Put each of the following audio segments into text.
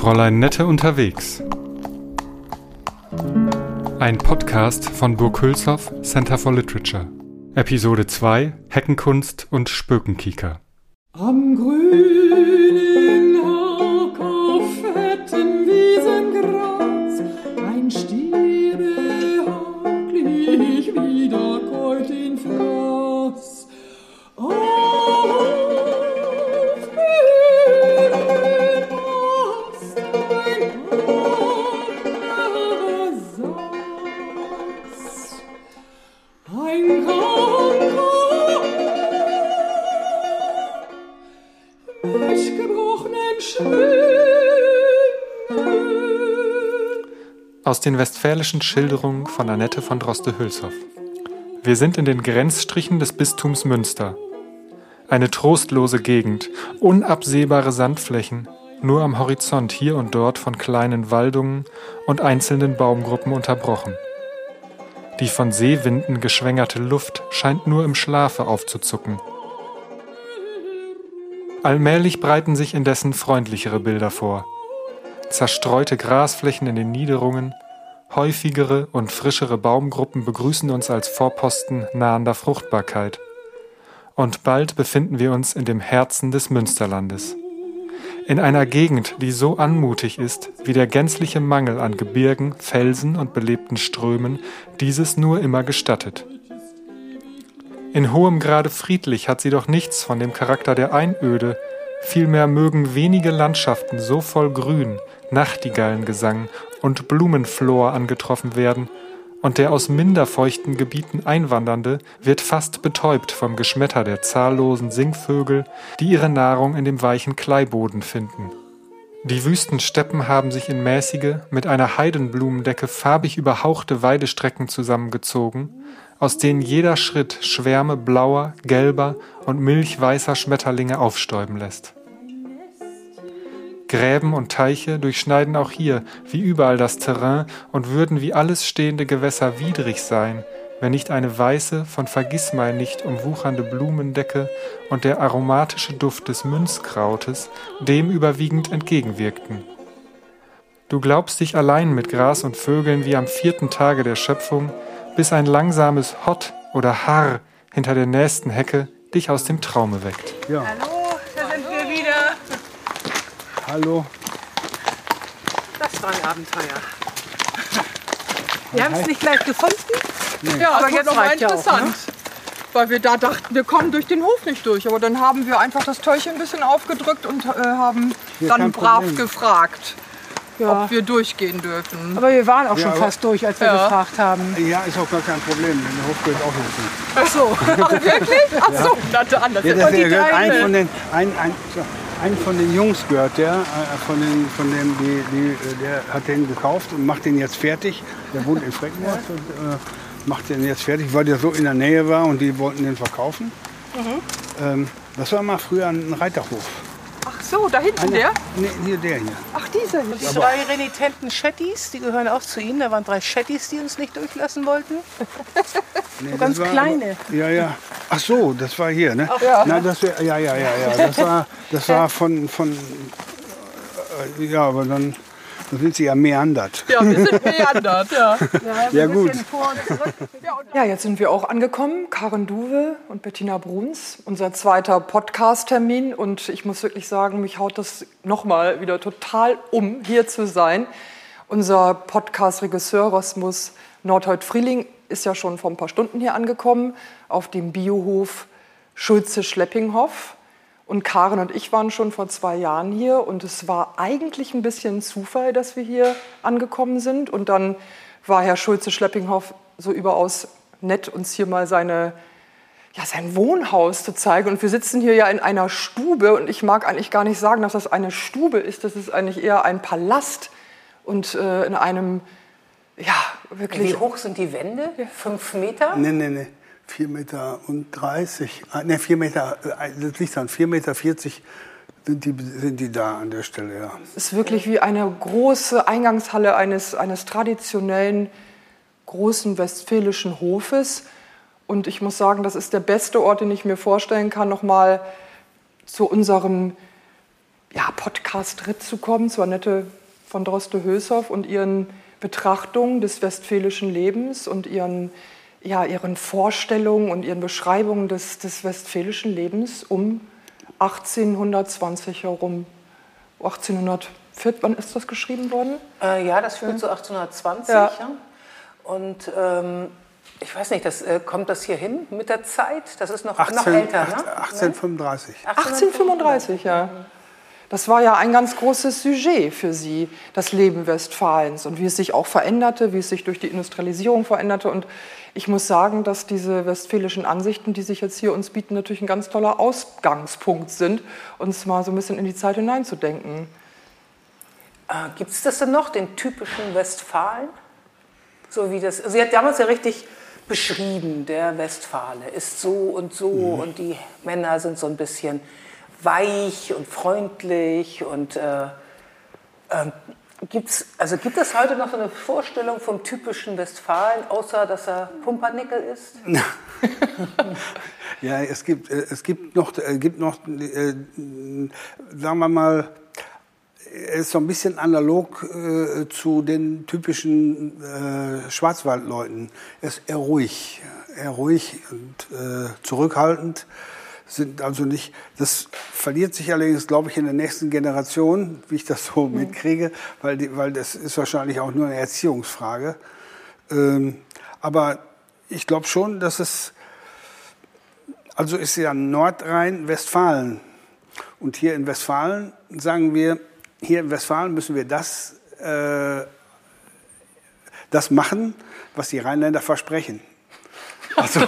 Fräulein Nette unterwegs. Ein Podcast von Burg Hülshoff Center for Literature. Episode 2 Heckenkunst und Spökenkieker. Am Aus den westfälischen Schilderungen von Annette von Droste-Hülshoff. Wir sind in den Grenzstrichen des Bistums Münster. Eine trostlose Gegend, unabsehbare Sandflächen, nur am Horizont hier und dort von kleinen Waldungen und einzelnen Baumgruppen unterbrochen. Die von Seewinden geschwängerte Luft scheint nur im Schlafe aufzuzucken. Allmählich breiten sich indessen freundlichere Bilder vor. Zerstreute Grasflächen in den Niederungen, häufigere und frischere Baumgruppen begrüßen uns als Vorposten nahender Fruchtbarkeit. Und bald befinden wir uns in dem Herzen des Münsterlandes. In einer Gegend, die so anmutig ist, wie der gänzliche Mangel an Gebirgen, Felsen und belebten Strömen dieses nur immer gestattet. In hohem Grade friedlich hat sie doch nichts von dem Charakter der Einöde, vielmehr mögen wenige Landschaften so voll Grün, Nachtigallengesang und Blumenflor angetroffen werden, und der aus minder feuchten Gebieten Einwandernde wird fast betäubt vom Geschmetter der zahllosen Singvögel, die ihre Nahrung in dem weichen Kleiboden finden. Die wüsten Steppen haben sich in mäßige, mit einer Heidenblumendecke farbig überhauchte Weidestrecken zusammengezogen, aus denen jeder Schritt Schwärme blauer, gelber und milchweißer Schmetterlinge aufstäuben lässt. Gräben und Teiche durchschneiden auch hier, wie überall das Terrain, und würden wie alles stehende Gewässer widrig sein, wenn nicht eine weiße, von Vergissmeinnicht umwuchernde Blumendecke und der aromatische Duft des Münzkrautes dem überwiegend entgegenwirkten. Du glaubst dich allein mit Gras und Vögeln wie am vierten Tage der Schöpfung, bis ein langsames Hott oder Harr hinter der nächsten Hecke dich aus dem Traume weckt. Ja, Hallo, da sind wir wieder. Hallo. Das war ein Abenteuer. Wir haben es nicht gleich gefunden. Ja, Aber aber jetzt mal reicht ja auch, interessant. ne? Weil wir da dachten, wir kommen durch den Hof nicht durch. Aber dann haben wir einfach das Türchen ein bisschen aufgedrückt und äh, haben Ja, dann brav Problem. gefragt, Ja. ob wir durchgehen dürfen. Aber wir waren auch Ja, schon fast durch, als wir Ja. gefragt haben. Ja, ist auch gar kein Problem. Der Hof gehört auch dazu. Ach so, Ach, wirklich? Ach so, na dann, das Ja, ist das ja die gehört ein von den, ein, ein, so, ein von den Jungs gehört der, äh, von den, von dem, die, die, äh, der hat den gekauft und macht den jetzt fertig. Der wohnt in Freckenworth und äh, macht den jetzt fertig, weil der so in der Nähe war und die wollten den verkaufen. Ähm, das war mal früher ein Reiterhof. Ach so, da hinten der? Nee, hier der hier. Ach, dieser hier. Die drei renitenten Shetties, die gehören auch zu Ihnen. Da waren drei Shetties, die uns nicht durchlassen wollten. Nee, ganz das war kleine. Aber, ja, ja. Ach so, das war hier, ne? ja. Nein, das wär, ja, ja, ja, ja. Das war, das war von, von, äh, ja, aber dann, dann sind sie ja meandert. Ja, wir sind meandert, ja. Ja, gut. Ja, jetzt sind wir auch angekommen. Karen Duwe und Bettina Bruns, unser zweiter Podcast-Termin. Und ich muss wirklich sagen, mich haut das nochmal wieder total um, hier zu sein. Unser Podcast-Regisseur Rosmus Nordholt-Frieling ist ja schon vor ein paar Stunden hier angekommen, auf dem Biohof Schulze-Schleppinghoff. Und Karen und ich waren schon vor zwei Jahren hier und es war eigentlich ein bisschen Zufall, dass wir hier angekommen sind. Und dann war Herr Schulze-Schleppinghoff so überaus nett, uns hier mal seine, ja, sein Wohnhaus zu zeigen. Und wir sitzen hier ja in einer Stube und ich mag eigentlich gar nicht sagen, dass das eine Stube ist. Das ist eigentlich eher ein Palast und äh, in einem, ja, wirklich Wie hoch sind die Wände? Fünf Meter? Nee, nee, nee. 4 Meter und 30. Ah, Ne, 4 Meter, äh, das liegt an 4 Meter 40 sind die, sind die da an der Stelle, ja. ist wirklich wie eine große Eingangshalle eines, eines traditionellen großen westfälischen Hofes. Und ich muss sagen, das ist der beste Ort, den ich mir vorstellen kann, nochmal zu unserem ja, Podcast-Ritt zu kommen, zu Annette von Droste-Hülshoff und ihren Betrachtungen des westfälischen Lebens und ihren, ja, ihren Vorstellungen und ihren Beschreibungen des, des westfälischen Lebens um 1820 herum. 1804, wann ist das geschrieben worden? Äh, ja, das führt zu 1820. Ja. ja. Und ähm, ich weiß nicht, das, äh, kommt das hier hin mit der Zeit? Das ist noch, 18, noch älter, 18, ne? 1835. 1835, ja. Das war ja ein ganz großes Sujet für Sie, das Leben Westfalens und wie es sich auch veränderte, wie es sich durch die Industrialisierung veränderte. Und ich muss sagen, dass diese westfälischen Ansichten, die sich jetzt hier uns bieten, natürlich ein ganz toller Ausgangspunkt sind, uns mal so ein bisschen in die Zeit hineinzudenken. Äh, Gibt es das denn noch, den typischen Westfalen? So wie das, sie hat damals ja richtig beschrieben, der Westfale ist so und so mhm. und die Männer sind so ein bisschen weich und freundlich und äh, äh, gibt's, also gibt es heute noch so eine Vorstellung vom typischen Westfalen, außer dass er Pumpernickel ist? ja, es gibt, äh, es gibt noch, äh, gibt noch äh, sagen wir mal, ist so ein bisschen analog äh, zu den typischen äh, Schwarzwaldleuten. Er ist eher ruhig, eher ruhig und äh, zurückhaltend. Sind also nicht, das verliert sich allerdings, glaube ich, in der nächsten Generation, wie ich das so mhm. mitkriege, weil, die, weil das ist wahrscheinlich auch nur eine Erziehungsfrage. Ähm, aber ich glaube schon, dass es, also ist ja Nordrhein-Westfalen. Und hier in Westfalen sagen wir, hier in Westfalen müssen wir das, äh, das machen, was die Rheinländer versprechen. Also,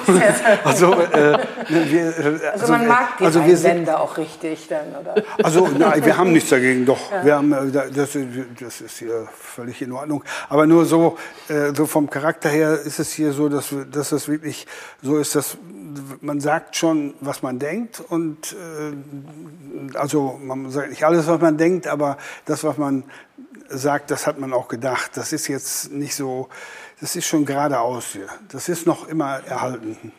also, äh, wir, äh, also, man mag die also wir sind, auch richtig dann, oder? Also nein, wir haben nichts dagegen, doch. Ja. Wir haben, äh, das, das ist hier völlig in Ordnung. Aber nur so, äh, so vom Charakter her ist es hier so, dass, dass es wirklich so ist, dass man sagt schon, was man denkt und äh, also man sagt nicht alles, was man denkt, aber das, was man sagt, das hat man auch gedacht. Das ist jetzt nicht so das ist schon geradeaus hier. Das ist noch immer erhalten.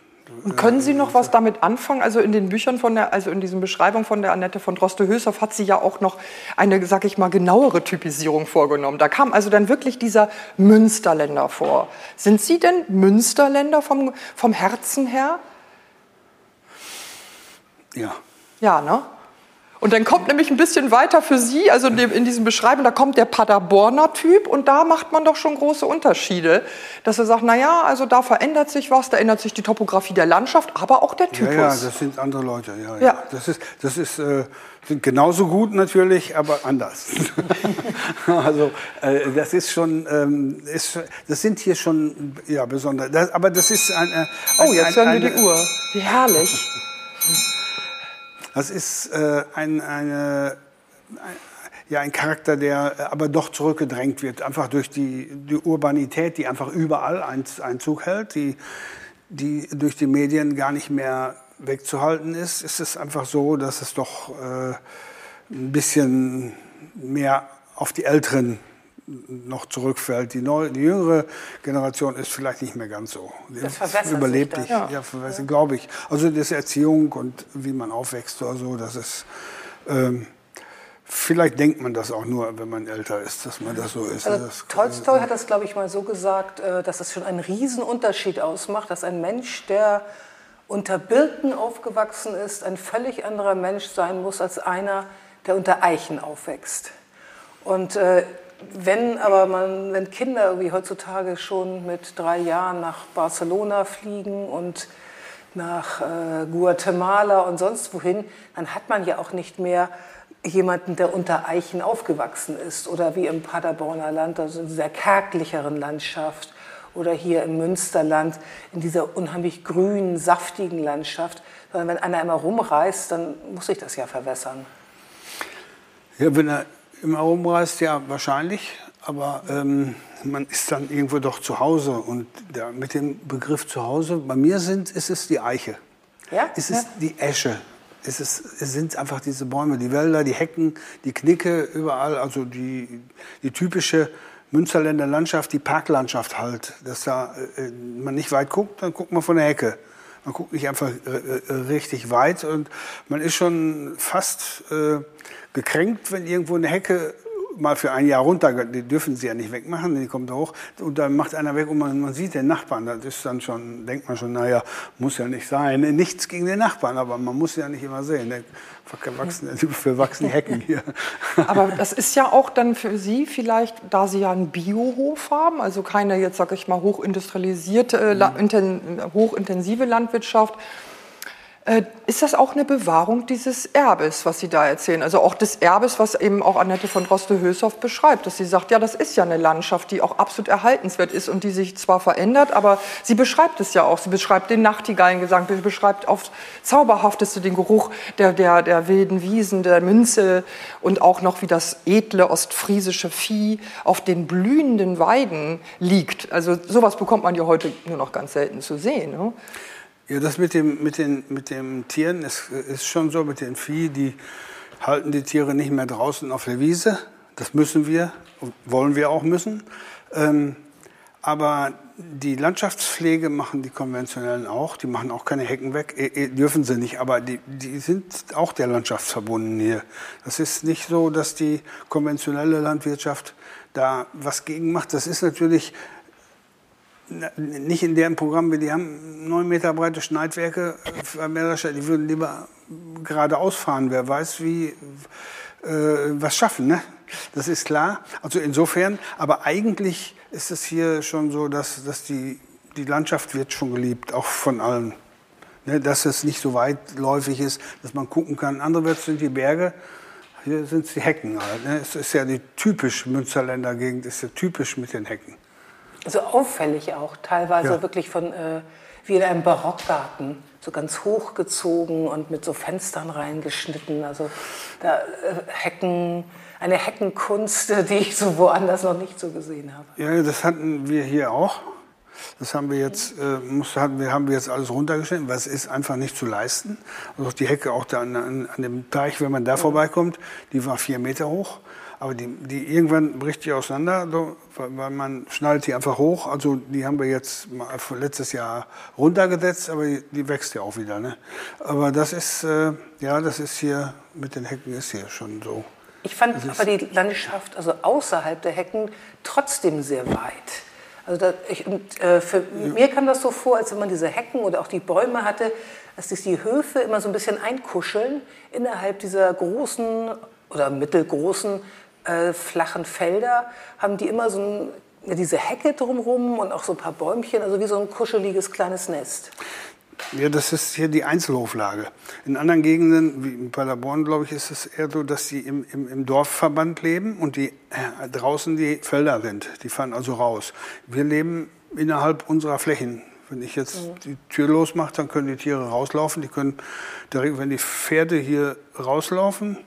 Und können Sie noch was damit anfangen? Also in den Büchern von der, also in diesen Beschreibungen von der Annette von Droste-Hülshoff hat sie ja auch noch eine, sag ich mal, genauere Typisierung vorgenommen. Da kam also dann wirklich dieser Münsterländer vor. Sind Sie denn Münsterländer vom, vom Herzen her? Ja. Ja, ne? Und dann kommt nämlich ein bisschen weiter für Sie, also in, diesem Beschreiben, da kommt der Paderborner Typ und da macht man doch schon große Unterschiede, dass er sagt, naja, also da verändert sich was, da ändert sich die Topografie der Landschaft, aber auch der Typus. Ja, ja das sind andere Leute, ja. ja. ja. Das ist, das ist äh, sind genauso gut natürlich, aber anders. also äh, das ist schon, ähm, ist, das sind hier schon ja besonders. Das, aber das ist ein, äh, ein, Oh, jetzt hören wir die Uhr. Wie herrlich. Das ist äh, ein, eine, ein, ja, ein Charakter, der aber doch zurückgedrängt wird, einfach durch die, die Urbanität, die einfach überall Einzug hält, die, die durch die Medien gar nicht mehr wegzuhalten ist. Ist es einfach so, dass es doch äh, ein bisschen mehr auf die Älteren noch zurückfällt. Die, neue, die jüngere Generation ist vielleicht nicht mehr ganz so. Das verwässert überlebt sich ja, ja, ja. glaube ich. Also das Erziehung und wie man aufwächst oder so, das ist ähm, Vielleicht denkt man das auch nur, wenn man älter ist, dass man das so ist. Also das Tolstoi hat das, glaube ich, mal so gesagt, äh, dass es schon einen Riesenunterschied ausmacht, dass ein Mensch, der unter Birken aufgewachsen ist, ein völlig anderer Mensch sein muss als einer, der unter Eichen aufwächst. Und äh, wenn aber man, wenn Kinder irgendwie heutzutage schon mit drei Jahren nach Barcelona fliegen und nach äh, Guatemala und sonst wohin, dann hat man ja auch nicht mehr jemanden, der unter Eichen aufgewachsen ist oder wie im Paderborner Land, also in dieser kärglicheren Landschaft oder hier im Münsterland in dieser unheimlich grünen, saftigen Landschaft. Sondern wenn einer immer rumreist, dann muss sich das ja verwässern. Ja, wenn er im Herumreist, ja, wahrscheinlich. Aber ähm, man ist dann irgendwo doch zu Hause. Und der, mit dem Begriff zu Hause, bei mir sind, ist es die Eiche. Ja? Es ist ja. die Esche. Es, ist, es sind einfach diese Bäume, die Wälder, die Hecken, die Knicke überall. Also die, die typische Münsterländer Landschaft, die Parklandschaft halt. Dass da äh, man nicht weit guckt, dann guckt man von der Hecke. Man guckt nicht einfach äh, äh, richtig weit und man ist schon fast äh, gekränkt, wenn irgendwo eine Hecke mal für ein Jahr runter, die dürfen sie ja nicht wegmachen, die kommt hoch. Und dann macht einer weg und man, man sieht den Nachbarn, das ist dann schon, denkt man schon, naja, muss ja nicht sein, nichts gegen den Nachbarn, aber man muss ja nicht immer sehen, verwachsene, verwachsene Hecken hier. Aber das ist ja auch dann für Sie vielleicht, da Sie ja einen Biohof haben, also keine jetzt, sag ich mal, hochindustrialisierte, mhm. hochintensive Landwirtschaft, äh, ist das auch eine Bewahrung dieses Erbes, was Sie da erzählen? Also auch des Erbes, was eben auch Annette von Droste-Hülshoff beschreibt, dass sie sagt, ja, das ist ja eine Landschaft, die auch absolut erhaltenswert ist und die sich zwar verändert, aber sie beschreibt es ja auch. Sie beschreibt den Nachtigallengesang, sie beschreibt aufs Zauberhafteste den Geruch der, der, der wilden Wiesen, der Münze und auch noch, wie das edle ostfriesische Vieh auf den blühenden Weiden liegt. Also sowas bekommt man ja heute nur noch ganz selten zu sehen. Ne? Ja, das mit, dem, mit, den, mit den Tieren ist, ist schon so, mit den Vieh, die halten die Tiere nicht mehr draußen auf der Wiese. Das müssen wir, wollen wir auch müssen. Ähm, aber die Landschaftspflege machen die konventionellen auch. Die machen auch keine Hecken weg. E, e, dürfen sie nicht, aber die, die sind auch der Landschaft verbunden hier. Das ist nicht so, dass die konventionelle Landwirtschaft da was gegen macht. Das ist natürlich nicht in deren Programm, die haben neun Meter breite Schneidwerke, äh, die würden lieber geradeaus fahren. Wer weiß, wie äh, was schaffen, ne? Das ist klar. Also insofern, aber eigentlich ist es hier schon so, dass, dass die, die Landschaft wird schon geliebt, auch von allen. Ne? Dass es nicht so weitläufig ist, dass man gucken kann. Andere Wörter sind die Berge, hier sind es die Hecken halt. Ne? Es ist ja die typisch Münsterländer Gegend, ist ja typisch mit den Hecken. So auffällig auch, teilweise ja. wirklich von äh, wie in einem Barockgarten, so ganz hochgezogen und mit so Fenstern reingeschnitten. Also da äh, Hecken, eine Heckenkunst, die ich so woanders noch nicht so gesehen habe. Ja, das hatten wir hier auch. Das haben wir jetzt, äh, muss, haben, wir, haben wir jetzt alles runtergeschnitten, weil es ist einfach nicht zu leisten. Also die Hecke auch da an, an, an dem Teich, wenn man da mhm. vorbeikommt, die war vier Meter hoch. Aber die, die irgendwann bricht die auseinander, weil man schnallt die einfach hoch. Also die haben wir jetzt letztes Jahr runtergesetzt, aber die, die wächst ja auch wieder. Ne? Aber das ist, äh, ja, das ist hier mit den Hecken ist hier schon so. Ich fand aber die Landschaft, also außerhalb der Hecken, trotzdem sehr weit. Also da, ich, äh, für ja. mir kam das so vor, als wenn man diese Hecken oder auch die Bäume hatte, dass sich die Höfe immer so ein bisschen einkuscheln innerhalb dieser großen oder mittelgroßen äh, flachen Felder haben die immer so ein, diese Hecke drumherum und auch so ein paar Bäumchen, also wie so ein kuscheliges kleines Nest. Ja, das ist hier die Einzelhoflage. In anderen Gegenden, wie in Paderborn, glaube ich, ist es eher so, dass sie im, im, im Dorfverband leben und die äh, draußen die Felder sind. Die fahren also raus. Wir leben innerhalb unserer Flächen. Wenn ich jetzt mhm. die Tür losmache, dann können die Tiere rauslaufen. Die können direkt, wenn die Pferde hier rauslaufen,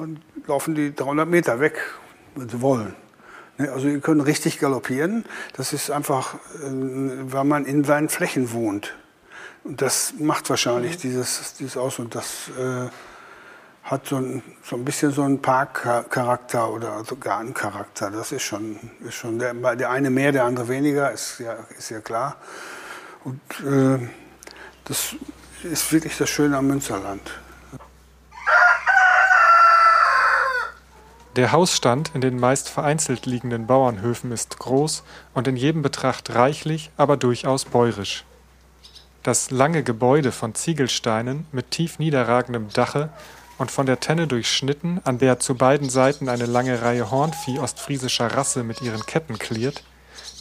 dann laufen die 300 Meter weg, wenn sie wollen. Ne, also die können richtig galoppieren. Das ist einfach, äh, weil man in seinen Flächen wohnt. Und das macht wahrscheinlich mhm. dieses, dieses aus. Und das äh, hat so ein, so ein bisschen so einen Parkcharakter oder so Gartencharakter. Das ist schon, ist schon der, der eine mehr, der andere weniger, ist ja, ist ja klar. Und äh, das ist wirklich das Schöne am Münsterland. Der Hausstand in den meist vereinzelt liegenden Bauernhöfen ist groß und in jedem Betracht reichlich, aber durchaus bäurisch. Das lange Gebäude von Ziegelsteinen mit tief niederragendem Dache und von der Tenne durchschnitten, an der zu beiden Seiten eine lange Reihe Hornvieh ostfriesischer Rasse mit ihren Ketten klirrt,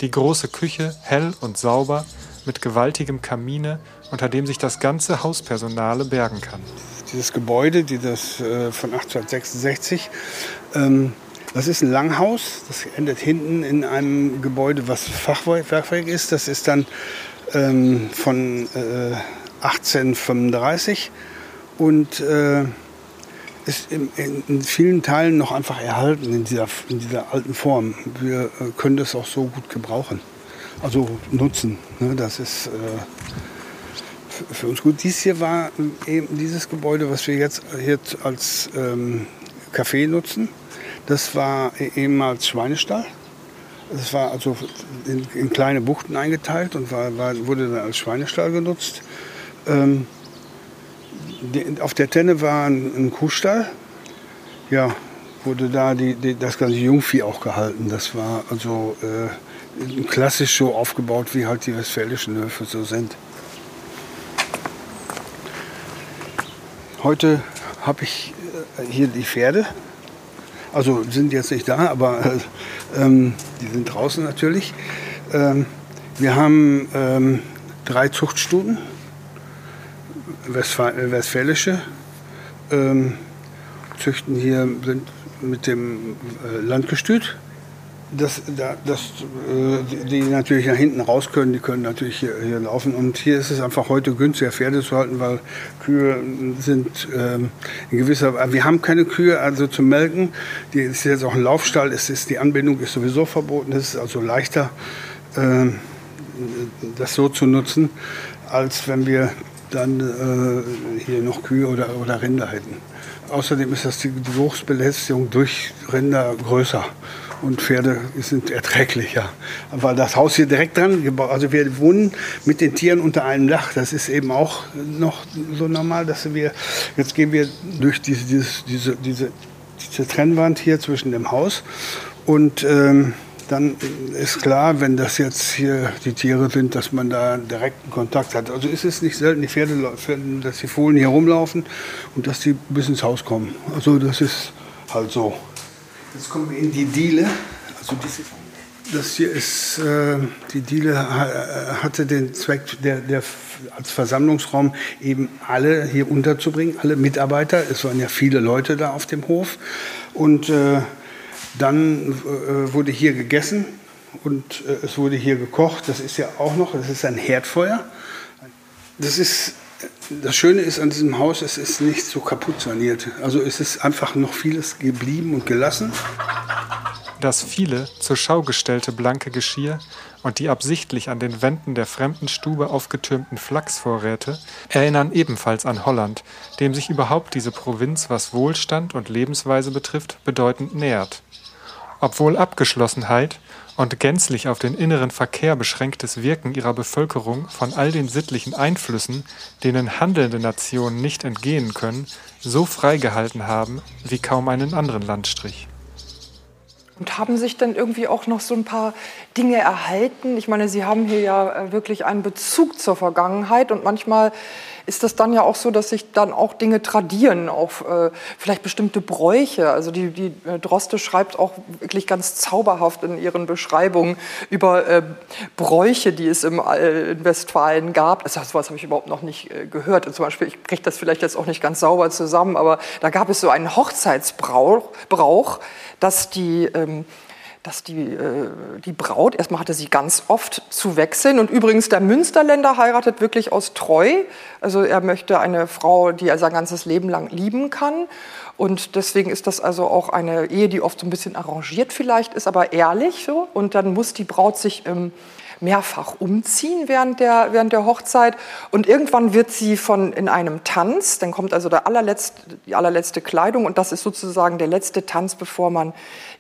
die große Küche hell und sauber mit gewaltigem Kamine, unter dem sich das ganze Hauspersonale bergen kann dieses Gebäude, dieses äh, von 1866. Ähm, das ist ein Langhaus. Das endet hinten in einem Gebäude, was Fachwerk ist. Das ist dann ähm, von äh, 1835 und äh, ist in, in, vielen Teilen noch einfach erhalten in dieser, in dieser alten Form. Wir äh, können das auch so gut gebrauchen, also nutzen. Ne? Das ist äh, für uns gut. Dies hier war eben dieses Gebäude, was wir jetzt, jetzt als ähm, Café nutzen. Das war ehemals Schweinestall. Das war also in, in kleine Buchten eingeteilt und war, war, wurde dann als Schweinestall genutzt. Ähm, die, auf der Tenne war ein, ein Kuhstall. Ja, wurde da die, die, das ganze Jungvieh auch gehalten. Das war also äh, klassisch so aufgebaut, wie halt die westfälischen Höfe so sind. Heute habe ich äh, hier die Pferde. Also sind jetzt nicht da, aber äh, ähm, die sind draußen natürlich. Ähm, wir haben ähm, drei Zuchtstuten, Westfal Westfälische. Ähm, züchten hier sind mit dem äh, Landgestüt. Das, das, äh, die natürlich nach hinten raus können, die können natürlich hier, hier, laufen. Und hier ist es einfach heute günstiger, Pferde zu halten, weil Kühe sind ähm, in gewisser Wir haben keine Kühe, also zum Melken. Die ist jetzt auch ein Laufstall, es ist, die Anbindung ist sowieso verboten. Es ist also leichter, äh, das so zu nutzen, als wenn wir dann äh, hier noch Kühe oder, oder Rinder hätten. Außerdem ist das die Geruchsbelästigung durch Rinder größer und Pferde sind erträglicher. Weil das Haus hier direkt dran gebaut, also wir wohnen mit den Tieren unter einem Dach. Das ist eben auch noch so normal, dass wir, jetzt gehen wir durch diese, diese, diese, diese, Trennwand hier zwischen dem Haus und ähm, dann ist klar, wenn das jetzt hier die Tiere sind, dass man da direkten Kontakt hat. Also ist es nicht selten, die Pferde, dass die Fohlen hier rumlaufen und dass die bis ins Haus kommen. Also das ist halt so. Jetzt kommen wir in die Diele. Also diese, das hier ist, äh, die Diele hatte den Zweck, der, der als Versammlungsraum eben alle hier unterzubringen, alle Mitarbeiter. Es waren ja viele Leute da auf dem Hof. Und äh, dann äh, wurde hier gegessen und äh, es wurde hier gekocht. Das ist ja auch noch, das ist ein Herdfeuer. Das ist das Schöne ist an diesem Haus, es ist nicht so kaputt saniert. Also es ist einfach noch vieles geblieben und gelassen. Das viele zur Schau gestellte blanke Geschirr und die absichtlich an den Wänden der fremden Stube aufgetürmten Flachsvorräte erinnern ebenfalls an Holland, dem sich überhaupt diese Provinz, was Wohlstand und Lebensweise betrifft, bedeutend nähert. Obwohl Abgeschlossenheit und gänzlich auf den inneren Verkehr beschränktes Wirken ihrer Bevölkerung von all den sittlichen Einflüssen, denen handelnde Nationen nicht entgehen können, so freigehalten haben wie kaum einen anderen Landstrich. Und haben sich dann irgendwie auch noch so ein paar Dinge erhalten? Ich meine, Sie haben hier ja äh, wirklich einen Bezug zur Vergangenheit und manchmal ist das dann ja auch so, dass sich dann auch Dinge tradieren, auch äh, vielleicht bestimmte Bräuche. Also die, die äh, Droste schreibt auch wirklich ganz zauberhaft in ihren Beschreibungen über äh, Bräuche, die es im, äh, in Westfalen gab. Also sowas habe ich überhaupt noch nicht äh, gehört. Und zum Beispiel, ich kriege das vielleicht jetzt auch nicht ganz sauber zusammen, aber da gab es so einen Hochzeitsbrauch, Brauch, dass die ähm, dass die, äh, die Braut, erstmal hatte sie ganz oft zu wechseln. Und übrigens, der Münsterländer heiratet wirklich aus Treu. Also er möchte eine Frau, die er sein ganzes Leben lang lieben kann. Und deswegen ist das also auch eine Ehe, die oft so ein bisschen arrangiert vielleicht ist, aber ehrlich so. Und dann muss die Braut sich ähm, mehrfach umziehen während der, während der Hochzeit. Und irgendwann wird sie von in einem Tanz, dann kommt also der allerletzte, die allerletzte Kleidung und das ist sozusagen der letzte Tanz, bevor man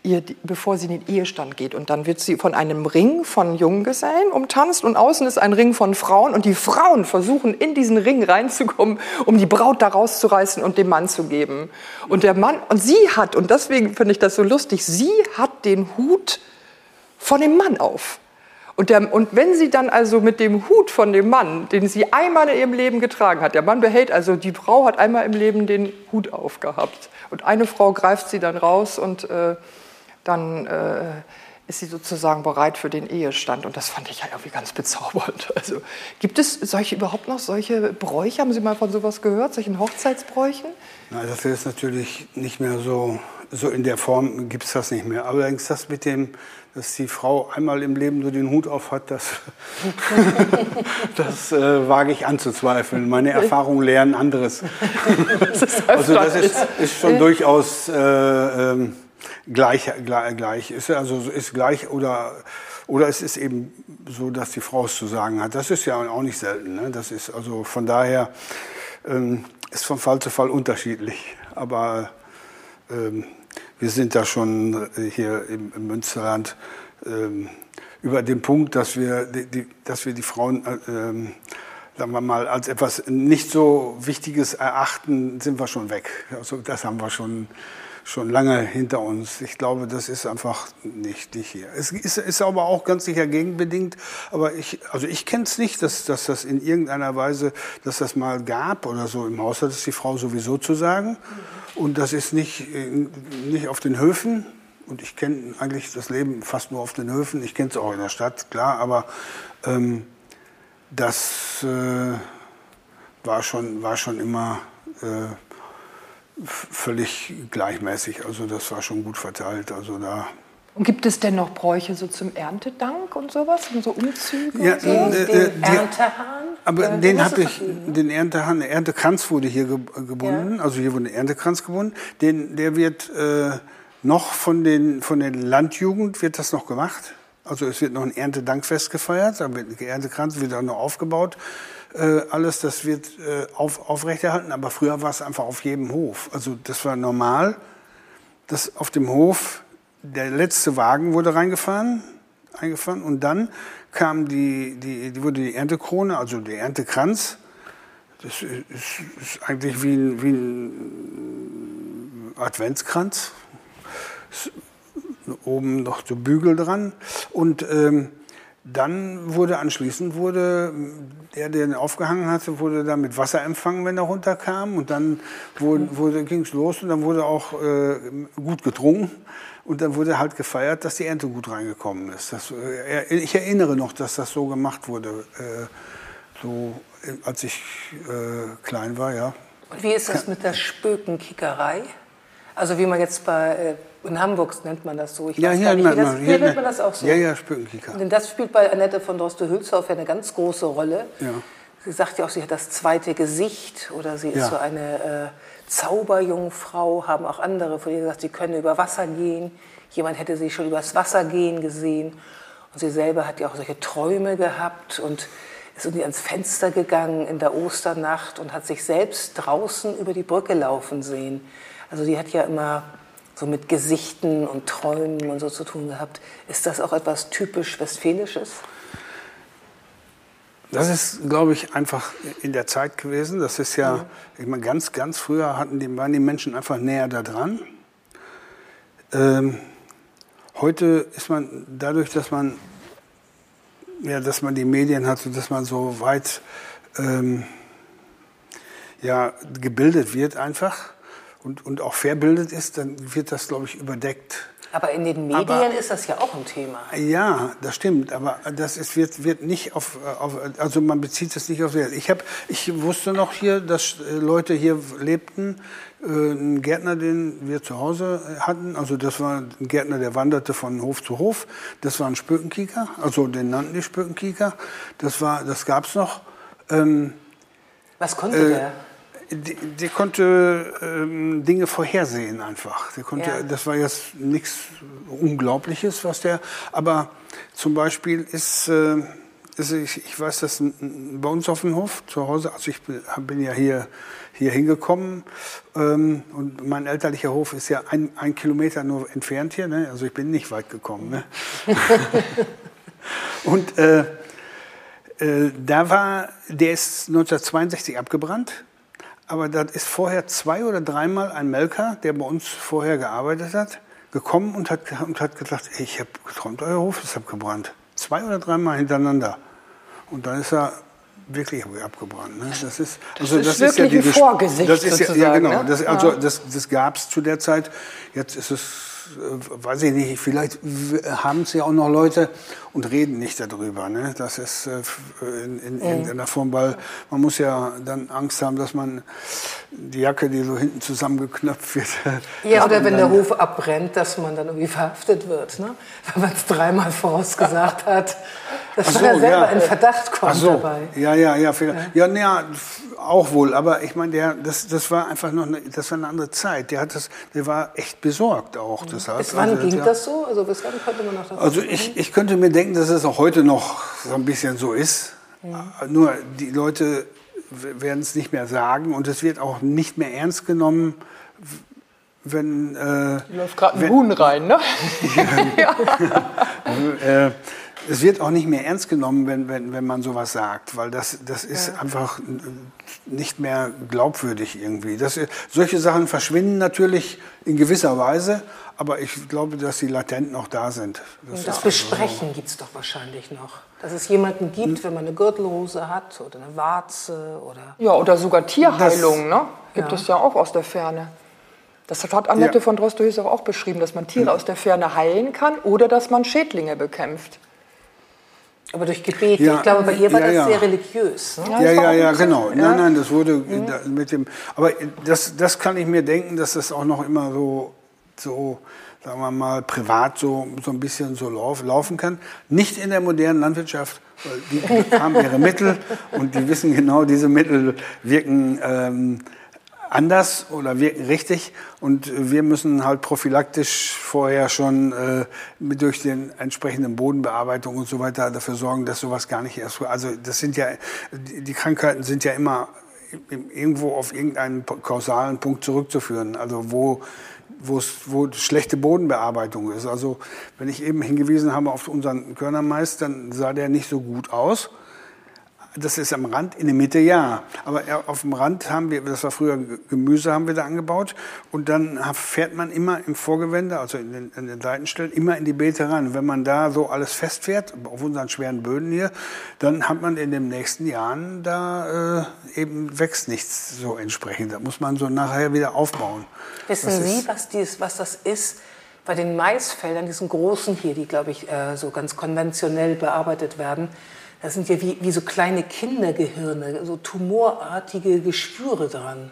ihr, bevor sie in den Ehestand geht. Und dann wird sie von einem Ring von Junggesellen umtanzt und außen ist ein Ring von Frauen und die Frauen versuchen in diesen Ring reinzukommen, um die Braut da rauszureißen und dem Mann zu geben. Und der Mann, und sie hat, und deswegen finde ich das so lustig, sie hat den Hut von dem Mann auf. Und, der, und, wenn sie dann also mit dem Hut von dem Mann, den sie einmal in ihrem Leben getragen hat, der Mann behält, also die Frau hat einmal im Leben den Hut aufgehabt. Und eine Frau greift sie dann raus und äh, dann äh, ist sie sozusagen bereit für den Ehestand. Und das fand ich ja irgendwie ganz bezaubernd. Also, gibt es solche überhaupt noch solche Bräuche? Haben Sie mal von sowas gehört, solchen Hochzeitsbräuchen? Nein, das ist natürlich nicht mehr so, so in der Form gibt es das nicht mehr. Allerdings das mit dem, dass die Frau einmal im Leben so den Hut auf hat, das, das äh, wage ich anzuzweifeln. Meine Erfahrungen lehren anderes. das also das ist, ist schon durchaus... Äh, ähm, gleich, gleich, gleich ist. Also ist gleich oder, oder es ist eben so, dass die Frau es zu sagen hat. Das ist ja auch nicht selten. Ne? Das ist also von daher ähm, ist von Fall zu Fall unterschiedlich. Aber ähm, wir sind da schon äh, hier im, im Münsterland ähm, über den Punkt, dass wir die, die, dass wir die Frauen äh, ähm, sagen wir mal, als etwas nicht so Wichtiges erachten, sind wir schon weg. Also das haben wir schon, schon lange hinter uns. Ich glaube, das ist einfach nicht, nicht hier. Es ist, ist aber auch ganz sicher gegenbedingt. Aber ich, also ich kenne es nicht, dass, dass das in irgendeiner Weise, dass das mal gab oder so im Haushalt ist die Frau sowieso zu sagen. Und das ist nicht, nicht auf den Höfen. Und ich kenne eigentlich das Leben fast nur auf den Höfen. Ich kenne es auch in der Stadt, klar, aber ähm, das äh, war, schon, war schon immer äh, völlig gleichmäßig. Also das war schon gut verteilt. Also da und gibt es denn noch Bräuche so zum Erntedank und sowas? Und so Umzüge? Ja, und so? äh, äh, Den Erntehahn? Aber Äh, den habe ich, den Erntehahn, der Erntekranz wurde hier ge gebunden, also hier wurde ein Erntekranz gebunden. Den, der wird äh, noch von, den, von der Landjugend wird das noch gemacht. Also es wird noch ein Erntedankfest gefeiert, da wird ein Erntekranz wird auch noch aufgebaut. Äh, alles das wird äh, auf, aufrechterhalten, aber früher war es einfach auf jedem Hof. Also das war normal, dass auf dem Hof der letzte Wagen wurde reingefahren, eingefahren und dann kam die, die, die wurde die Erntekrone, also der Erntekranz. Das ist, ist eigentlich wie ein, wie ein Adventskranz. Ist oben noch so Bügel dran und ähm, dann wurde anschließend wurde der, der den aufgehangen hatte, wurde dann mit Wasser empfangen, wenn er runterkam. Und dann wurde, wurde, ging es los und dann wurde auch äh, gut getrunken. Und dann wurde halt gefeiert, dass die Ernte gut reingekommen ist. Das, äh, ich erinnere noch, dass das so gemacht wurde, äh, so äh, als ich äh, klein war, ja. Und wie ist das mit der Spökenkickerei? Also wie man jetzt bei, äh, in Hamburg nennt man das so. Ich Ja, weiß hier, nennt man- hier, nennt man das auch so. Ja, ja, Spökenkicker. Denn das spielt bei Annette von Droste-Hülshoff ja eine ganz große Rolle. Ja. Sie sagt ja auch, sie hat das zweite Gesicht oder sie ist Ja. so eine äh, Zauberjungfrau, haben auch andere von ihr gesagt, sie können über Wasser gehen. Jemand hätte sie schon übers Wasser gehen gesehen. Und sie selber hat ja auch solche Träume gehabt und ist irgendwie ans Fenster gegangen in der Osternacht und hat sich selbst draußen über die Brücke laufen sehen. Also die hat ja immer so mit Gesichten und Träumen und so zu tun gehabt. Ist das auch etwas typisch Westfälisches? Das ist, glaube ich, einfach in der Zeit gewesen. Das ist ja, ich meine, ganz, ganz früher hatten die, waren die Menschen einfach näher da dran. Ähm, heute ist man dadurch, dass man, ja, dass man die Medien hat und dass man so weit ähm, ja, gebildet wird einfach und, und auch verbildet ist, dann wird das, glaube ich, überdeckt. Aber in den Medien Aber- ist das ja auch ein Thema. Ja, das stimmt, aber das ist, wird, wird nicht auf, auf, also man bezieht es nicht auf Wert. Ich, hab, ich wusste noch hier, dass äh, Leute hier lebten, äh, ein Gärtner, den wir zu Hause hatten, also das war ein Gärtner, der wanderte von Hof zu Hof, das war ein Spökenkieker, also den nannten die Spökenkieker, das, war, das gab's noch. Ähm, Was konnte Äh, der? Die, die konnte ähm, Dinge vorhersehen einfach. Der konnte, Ja. Das war jetzt nichts Unglaubliches, was der. Aber zum Beispiel ist, äh, ist ich, ich weiß, dass ein- bei uns auf dem Hof zu Hause, also ich bin, bin ja hier, hier hingekommen ähm, und mein elterlicher Hof ist ja ein, ein Kilometer nur entfernt hier, ne? also ich bin nicht weit gekommen. Ne? und äh, äh, da war, der ist 1962 abgebrannt, aber da ist vorher zwei oder dreimal ein Melker, der bei uns vorher gearbeitet hat, gekommen und hat, und hat gesagt, "Ey, ich habe geträumt, euer Hof ist abgebrannt. Zwei oder dreimal hintereinander. Und dann ist er wirklich abgebrannt. Ne? Das ist, also ist wirklich ein diese- Vorgesicht das ist ja, ja, genau. ne? Das, also das, das gab es zu der Zeit. Jetzt ist es, äh, weiß ich nicht, vielleicht haben es ja auch noch Leute und reden nicht darüber. Ne? Das ist äh, in, in irgendeiner Form, weil man muss ja dann Angst haben, dass man die Jacke, die so hinten zusammengeknöpft wird. Ja, oder wenn der Hof abbrennt, dass man dann irgendwie verhaftet wird, ne? wenn man es dreimal vorausgesagt hat, dass Ach man so, ja selber ja. in Verdacht kommt so. dabei. Ja, ja, ja, vielleicht. Ja, ja, auch wohl. Aber ich meine, der, das, das war einfach noch, eine, das war eine andere Zeit. Der hat das, der war echt besorgt auch. Deshalb. Bis wann Also, ging ja. das so? Also bis wann könnte man noch davon Also ich, ich könnte mir denken, dass es auch heute noch so ein bisschen so ist. Nur die Leute werden es nicht mehr sagen und es wird auch nicht mehr ernst genommen, wenn äh, Läuft gerade ein Wenn- Huhn rein, ne? äh, es wird auch nicht mehr ernst genommen, wenn, wenn, wenn man sowas sagt, weil das, das ist ja. einfach nicht mehr glaubwürdig irgendwie. Das, solche Sachen verschwinden natürlich in gewisser Weise, aber ich glaube, dass sie latent noch da sind. Das, das Besprechen so. gibt es doch wahrscheinlich noch. Dass es jemanden gibt, wenn man eine Gürtelhose hat oder eine Warze oder. Ja, oder sogar Tierheilung, ne? Gibt ja. es ja auch aus der Ferne. Das hat Annette ja. von Drostojew auch beschrieben, dass man Tiere mhm. aus der Ferne heilen kann oder dass man Schädlinge bekämpft. Aber durch Gebete. Ja, ich glaube, bei ihr war ja, das ja. sehr religiös. Ne? Ja, ja, ja, genau. Nein, nein, das wurde mhm. mit dem. Aber das, das kann ich mir denken, dass das auch noch immer so, so sagen wir mal, privat so, so ein bisschen so lauf, laufen kann. Nicht in der modernen Landwirtschaft. Weil die, die haben ihre Mittel und die wissen genau, diese Mittel wirken. Ähm, anders oder wirken richtig und wir müssen halt prophylaktisch vorher schon äh, durch den entsprechenden Bodenbearbeitung und so weiter dafür sorgen, dass sowas gar nicht erst. Also das sind ja die Krankheiten sind ja immer irgendwo auf irgendeinen kausalen Punkt zurückzuführen. Also wo wo schlechte Bodenbearbeitung ist. Also wenn ich eben hingewiesen habe auf unseren Körnermais, dann sah der nicht so gut aus das ist am Rand, in der Mitte ja. Aber auf dem Rand haben wir, das war früher Gemüse, haben wir da angebaut. Und dann fährt man immer im Vorgewände, also in den, in den Seitenstellen, immer in die Beete ran. Wenn man da so alles festfährt, auf unseren schweren Böden hier, dann hat man in den nächsten Jahren da äh, eben wächst nichts so entsprechend. Da muss man so nachher wieder aufbauen. Wissen das Sie, was, dies, was das ist? Bei den Maisfeldern, diesen großen hier, die, glaube ich, äh, so ganz konventionell bearbeitet werden, das sind ja wie, wie so kleine Kindergehirne, so tumorartige Geschwüre dran.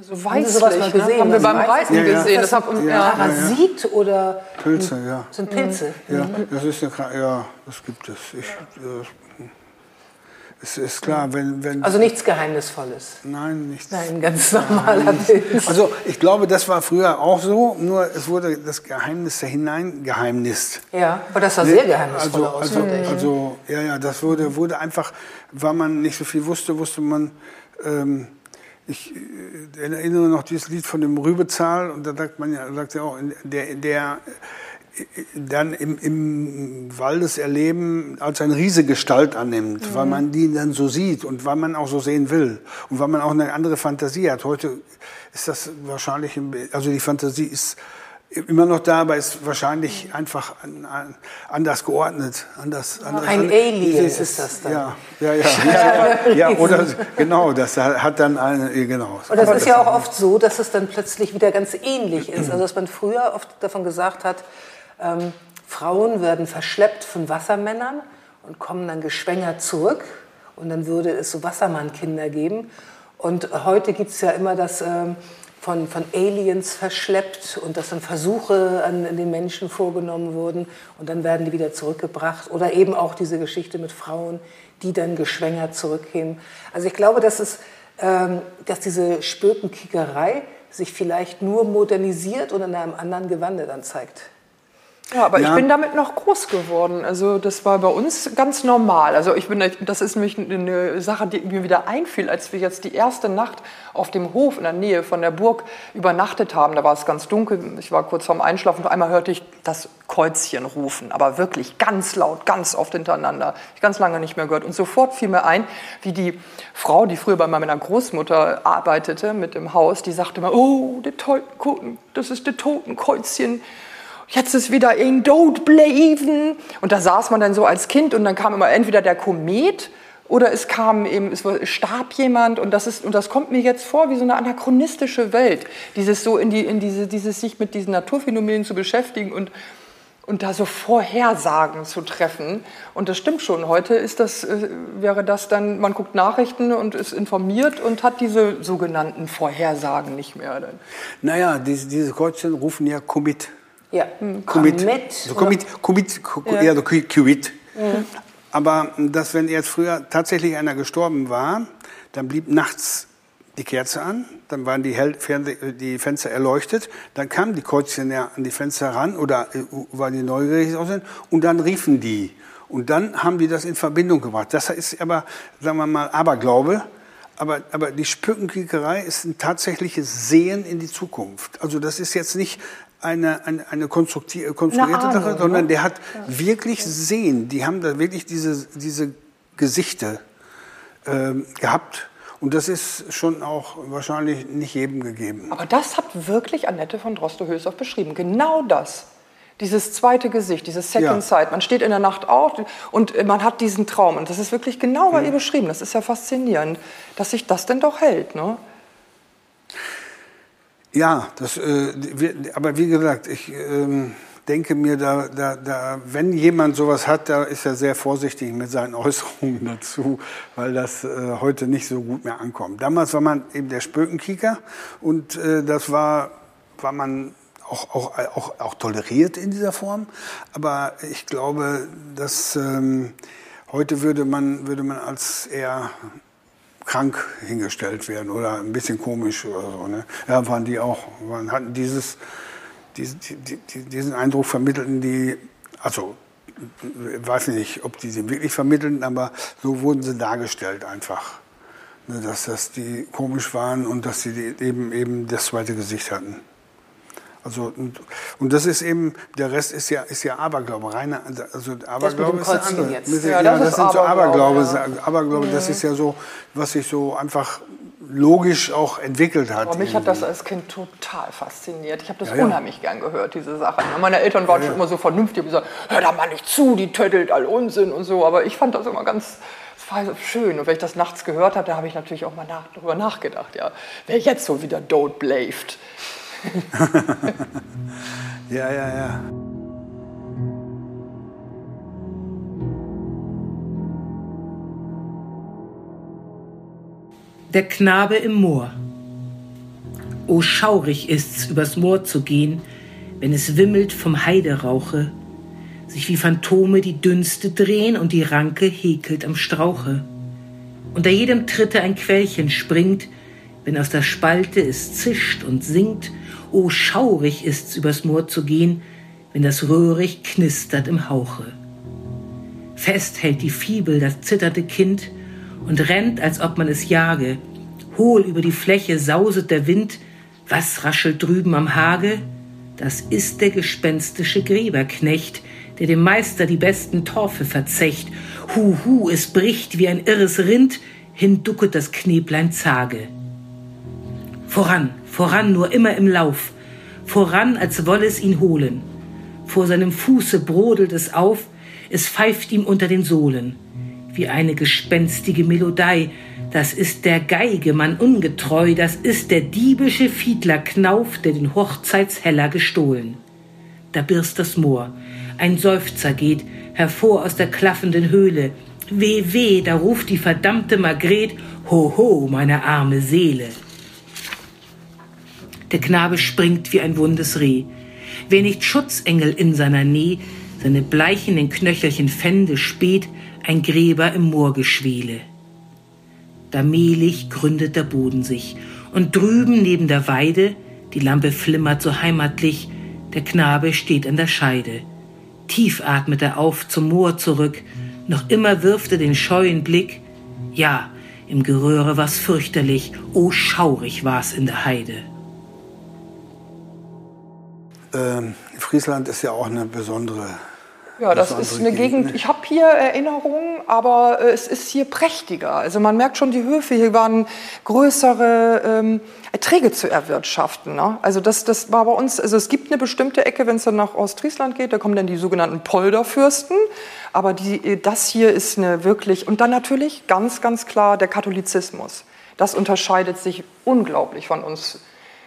So weißlich, sowas mal gesehen? Ne? Haben wir beim Reiten ja, ja. gesehen. Das, das hat, ja, Parasit oder Pilze, ja. Sind Pilze. Ja, das ist ja, ja, das gibt es. Ich, es ist klar, wenn, wenn. Also nichts Geheimnisvolles. Nein, nichts. Nein, ganz normaler Pilz. Also ich glaube, das war früher auch so, nur es wurde das Geheimnis da hineingeheimnist. Ja, aber das sah sehr geheimnisvoll also, aus. Also, also, ja, ja, das wurde, wurde einfach, weil man nicht so viel wusste, wusste man. Ähm, ich äh, erinnere noch dieses Lied von dem Rübezahl und da sagt man ja, sagt ja auch, der, der dann im, im Waldeserleben als ein Riese Gestalt annimmt, mhm. weil man die dann so sieht und weil man auch so sehen will und weil man auch eine andere Fantasie hat. Heute ist das wahrscheinlich, also die Fantasie ist immer noch da, aber ist wahrscheinlich einfach anders geordnet. Anders, anders ein Alien ist, ist das dann. Ja, ja, ja, ja, ja, oder genau, das hat dann eine, genau. Und das ist ja auch oft so, dass es dann plötzlich wieder ganz ähnlich ist. Also dass man früher oft davon gesagt hat, ähm, Frauen werden verschleppt von Wassermännern und kommen dann geschwängert zurück. Und dann würde es so Wassermannkinder geben. Und heute gibt es ja immer das ähm, von, von Aliens verschleppt und dass dann Versuche an, an den Menschen vorgenommen wurden und dann werden die wieder zurückgebracht. Oder eben auch diese Geschichte mit Frauen, die dann geschwängert zurückkämen. Also ich glaube, dass, es, ähm, dass diese Spökenkickerei sich vielleicht nur modernisiert und in einem anderen Gewande dann zeigt. Ja, aber ja. ich bin damit noch groß geworden. Also das war bei uns ganz normal. Also ich bin, das ist nämlich eine Sache, die mir wieder einfiel, als wir jetzt die erste Nacht auf dem Hof in der Nähe von der Burg übernachtet haben. Da war es ganz dunkel. Ich war kurz vorm Einschlafen und einmal hörte ich das Kreuzchen rufen, aber wirklich ganz laut, ganz oft hintereinander. Ich ganz lange nicht mehr gehört. Und sofort fiel mir ein, wie die Frau, die früher bei meiner Großmutter arbeitete mit dem Haus, die sagte immer, oh, das ist das Totenkreuzchen jetzt ist wieder ein Don't bleiben. Und da saß man dann so als Kind und dann kam immer entweder der Komet oder es kam eben, es starb jemand und das ist, und das kommt mir jetzt vor wie so eine anachronistische Welt. Dieses so in die, in diese, dieses sich mit diesen Naturphänomenen zu beschäftigen und, und da so Vorhersagen zu treffen. Und das stimmt schon. Heute ist das, äh, wäre das dann, man guckt Nachrichten und ist informiert und hat diese sogenannten Vorhersagen nicht mehr. Naja, diese, diese Kreuzchen rufen ja Komet. Ja, Commit. So Commit, Commit, ja, ja Commit. Mhm. Aber dass, wenn jetzt früher tatsächlich einer gestorben war, dann blieb nachts die Kerze an, dann waren die, Hel die Fenster erleuchtet, dann kamen die Kreuzchen ja an die Fenster ran oder äh, weil die neugierig aussehen und dann riefen die. Und dann haben die das in Verbindung gebracht. Das ist aber, sagen wir mal, Aberglaube. Aber, aber die Spückenkickerei ist ein tatsächliches Sehen in die Zukunft. Also das ist jetzt nicht eine, eine, eine konstruierte Sache, sondern ne? der hat ja. wirklich Sehen. Die haben da wirklich diese, diese Gesichter äh, gehabt. Und das ist schon auch wahrscheinlich nicht jedem gegeben. Aber das hat wirklich Annette von Droste-Hülshoff beschrieben. Genau das. Dieses zweite Gesicht, dieses Second ja. Sight. Man steht in der Nacht auf und man hat diesen Traum. Und das ist wirklich genau bei mhm. ihr beschrieben. Das ist ja faszinierend, dass sich das denn doch hält. Ne? Ja, das, äh, wir, aber wie gesagt, ich äh, denke mir, da, da, da, wenn jemand sowas hat, da ist er sehr vorsichtig mit seinen Äußerungen dazu, weil das äh, heute nicht so gut mehr ankommt. Damals war man eben der Spökenkieker und äh, das war, war man auch, auch, auch, auch toleriert in dieser Form. Aber ich glaube, dass ähm, heute würde man, würde man als eher krank hingestellt werden oder ein bisschen komisch oder so. Ne? Ja, waren die auch, waren, hatten dieses, diesen, die, diesen Eindruck vermittelten die, also ich weiß nicht, ob die sie wirklich vermitteln, aber so wurden sie dargestellt einfach. Ne, dass das die komisch waren und dass sie eben, eben das zweite Gesicht hatten. Also, und, und, das ist eben, der Rest ist ja, ist ja Aberglaube, reiner, also Aberglaube ist ja andere. Jetzt. Ja, das, ja, das sind so Aberglaube, ja. Aberglaube, mhm. das ist ja so, was sich so einfach logisch auch entwickelt hat. Aber mich hat das als Kind total fasziniert. Ich habe das ja, unheimlich gern gehört, diese Sachen. Meine Eltern waren schon immer so vernünftig, und gesagt, hör da mal nicht zu, die töttelt all Unsinn und so. Aber ich fand das immer ganz, das war schön. Und wenn ich das nachts gehört habe, da habe ich natürlich auch mal nach, darüber nachgedacht. Ja, wer jetzt so wieder Don't bleibt. ja, ja, ja. Der Knabe im Moor. O schaurig ist's, übers Moor zu gehen, wenn es wimmelt vom Heiderauche, sich wie Phantome die Dünste drehen und die Ranke häkelt am Strauche. Unter jedem Tritte ein Quellchen springt, wenn aus der Spalte es zischt und singt Oh, schaurig ist's, übers Moor zu gehen, wenn das Röhrig knistert im Hauche. Fest hält die Fibel das zitternde Kind und rennt, als ob man es jage. Hohl über die Fläche sauset der Wind. Was raschelt drüben am Hage? Das ist der gespenstische Gräberknecht, der dem Meister die besten Torfe verzecht. Hu, hu, es bricht wie ein irres Rind, hinducket das Kneblein zage. Voran, voran, nur immer im Lauf, voran, als wolle es ihn holen. Vor seinem Fuße brodelt es auf, es pfeift ihm unter den Sohlen. Wie eine gespenstige Melodei, das ist der Geigemann ungetreu, das ist der diebische Fiedler Knauf, der den Hochzeitsheller gestohlen. Da birst das Moor, ein Seufzer geht hervor aus der klaffenden Höhle. Weh, weh, da ruft die verdammte Margret, ho, ho, meine arme Seele. Der Knabe springt wie ein wundes Reh. Wer nicht Schutzengel in seiner Nähe, seine bleichenden Knöchelchen fände, spät ein Gräber im Moorgeschwele. Da mehlig gründet der Boden sich, und drüben neben der Weide, die Lampe flimmert so heimatlich, der Knabe steht an der Scheide. Tief atmet er auf zum Moor zurück, noch immer wirft er den scheuen Blick. Ja, im Geröhre war's fürchterlich, oh schaurig war's in der Heide. Ähm, Friesland ist ja auch eine besondere ja, das ist eine Gegend, ne? ich habe hier Erinnerungen, aber äh, es ist hier prächtiger. Also man merkt schon, die Höfe hier waren größere ähm, Erträge zu erwirtschaften. Ne? Also das, das war bei uns, also es gibt eine bestimmte Ecke, wenn es dann nach Ostfriesland geht, da kommen dann die sogenannten Polderfürsten. Aber die, äh, das hier ist eine wirklich, und dann natürlich ganz, ganz klar der Katholizismus. Das unterscheidet sich unglaublich von uns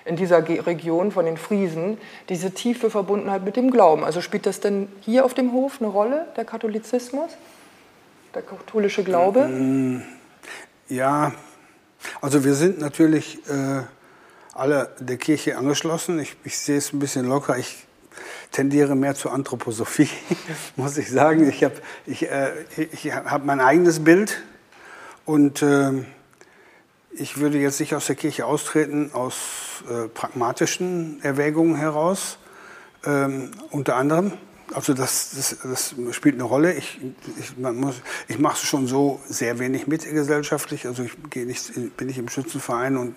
in dieser Region von den Friesen diese tiefe Verbundenheit mit dem Glauben. Also spielt das denn hier auf dem Hof eine Rolle, der Katholizismus, der katholische Glaube? Mm, ja, also wir sind natürlich äh, alle der Kirche angeschlossen. Ich, ich sehe es ein bisschen locker. Ich tendiere mehr zur Anthroposophie, muss ich sagen. Ich habe ich, äh, ich hab mein eigenes Bild und äh, ich würde jetzt nicht aus der Kirche austreten, aus äh, pragmatischen Erwägungen heraus, ähm, unter anderem. Also das, das, das, spielt eine Rolle. Ich, ich, ich mache schon so sehr wenig mit gesellschaftlich. Also ich gehe nicht, bin nicht im Schützenverein und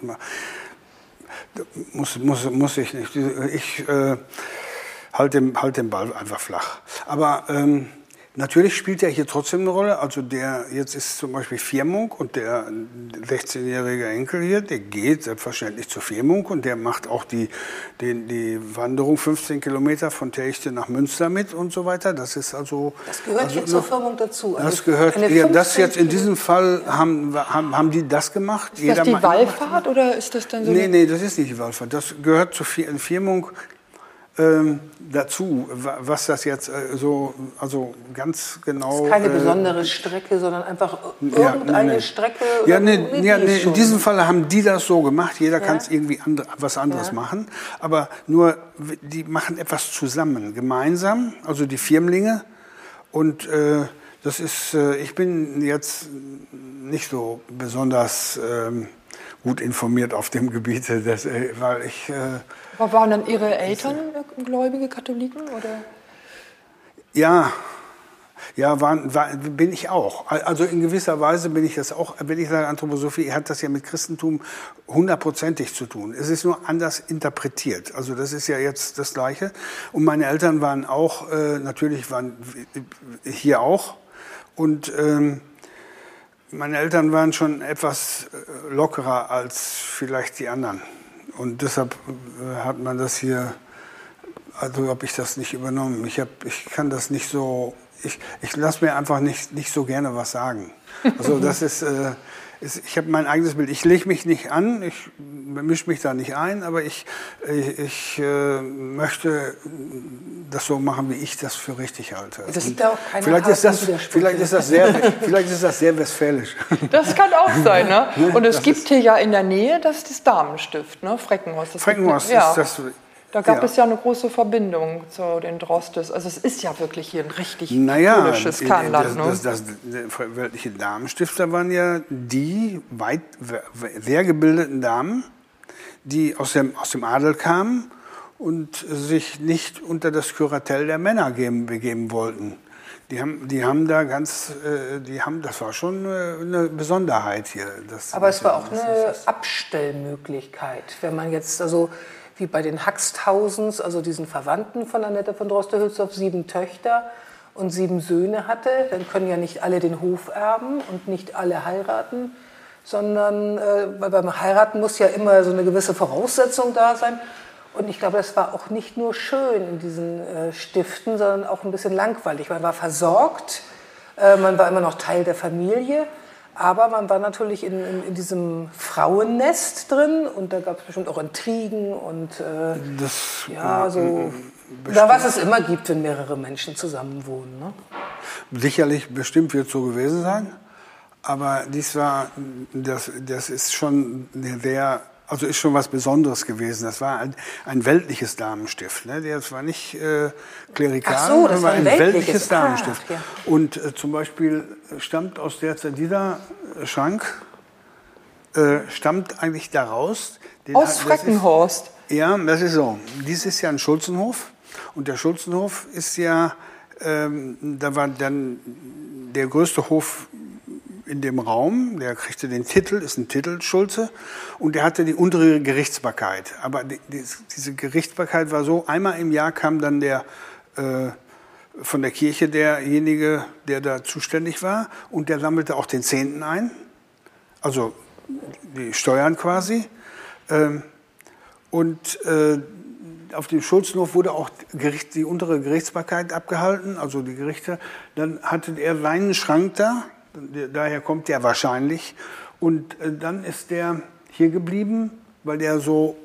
muss, muss, muss ich nicht. Ich äh, halte den, halt den Ball einfach flach. Aber ähm, Natürlich spielt er hier trotzdem eine Rolle. Also der jetzt ist zum Beispiel Firmung und der 16-jährige Enkel hier, der geht selbstverständlich zur Firmung und der macht auch die, die, die Wanderung 15 Kilometer von Techte nach Münster mit und so weiter. Das ist also. Das gehört also hier zur Firmung dazu. Das also gehört. Ja, das jetzt in diesem Fall haben, haben, haben die das gemacht. Ist das die Wallfahrt oder ist das dann so? Nee, nee, das ist nicht die Wallfahrt. Das gehört zur Firmung ähm, dazu, was das jetzt äh, so, also ganz genau. Das ist keine äh, besondere Strecke, sondern einfach irgendeine ja, nee, nee. Strecke. Ja, nee, ja nee, in diesem Fall haben die das so gemacht. Jeder ja? kann es irgendwie andre, was anderes ja. machen. Aber nur, die machen etwas zusammen, gemeinsam, also die Firmlinge. Und äh, das ist, äh, ich bin jetzt nicht so besonders ähm, gut informiert auf dem Gebiet, das, äh, weil ich äh, aber waren dann Ihre Eltern gläubige Katholiken? Oder? Ja, ja, waren, war, bin ich auch. Also in gewisser Weise bin ich das auch. Wenn ich sage Anthroposophie, hat das ja mit Christentum hundertprozentig zu tun. Es ist nur anders interpretiert. Also das ist ja jetzt das Gleiche. Und meine Eltern waren auch, äh, natürlich waren hier auch. Und ähm, meine Eltern waren schon etwas äh, lockerer als vielleicht die anderen. Und deshalb äh, hat man das hier, also habe ich das nicht übernommen. Ich, hab, ich kann das nicht so, ich, ich lasse mir einfach nicht, nicht so gerne was sagen. Also das ist, äh, ist ich habe mein eigenes Bild. Ich lege mich nicht an, ich mische mich da nicht ein, aber ich, ich, ich äh, möchte das so machen, wie ich das für richtig halte. Das ist auch keine vielleicht ist das, vielleicht ist das sehr, vielleicht ist das sehr westfälisch. Das kann auch sein, ne? Und es das gibt hier ja in der Nähe das, das Damenstift, ne? Freckenhorst. Das Freckenhorst gibt, ja. ist das da gab ja. es ja eine große Verbindung zu den Drostes. Also es ist ja wirklich hier ein richtig naja, katholisches Kernland. Ne? Das, das, das, weltliche Damenstifter waren ja die weit, sehr gebildeten Damen, die aus dem, aus dem Adel kamen und sich nicht unter das Kuratell der Männer geben, begeben wollten. Die haben, die haben da ganz, äh, die haben, das war schon eine Besonderheit hier. Das, Aber es war auch eine Abstellmöglichkeit, wenn man jetzt also wie bei den Haxthausens, also diesen Verwandten von Annette von Droste-Hülsdorf, sieben Töchter und sieben Söhne hatte, dann können ja nicht alle den Hof erben und nicht alle heiraten, sondern äh, beim Heiraten muss ja immer so eine gewisse Voraussetzung da sein. Und ich glaube, das war auch nicht nur schön in diesen äh, Stiften, sondern auch ein bisschen langweilig. Man war versorgt, äh, man war immer noch Teil der Familie aber man war natürlich in, in, in, diesem Frauennest drin und da gab es bestimmt auch Intrigen und äh, das, ja, so. Da, was es immer gibt, wenn mehrere Menschen zusammenwohnen. Ne? Sicherlich, bestimmt wird so gewesen sein. Aber dies war, das, das ist schon sehr also ist schon was Besonderes gewesen. Das war ein, ein weltliches Damenstift. Ne? Das war nicht äh, klerikal, Ach so, das war ein, ein weltliches, Damenstift. Ach, ja. Und äh, zum Beispiel stammt aus der Zeit dieser Schrank, äh, stammt eigentlich daraus. aus Freckenhorst. Ist, ja, das ist so. Dies ist ja ein Schulzenhof. Und der Schulzenhof ist ja, ähm, da war dann der größte Hof in dem Raum, der kriegte den Titel, ist ein Titel Schulze, und der hatte die untere Gerichtsbarkeit. Aber die, die, diese Gerichtsbarkeit war so, einmal im Jahr kam dann der äh, von der Kirche derjenige, der da zuständig war, und der sammelte auch den Zehnten ein, also die Steuern quasi. Ähm, und äh, auf dem Schulzenhof wurde auch Gericht, die untere Gerichtsbarkeit abgehalten, also die Gerichte. Dann hatte er seinen Schrank da, daher kommt der wahrscheinlich. Und äh, dann ist der hier geblieben, weil der so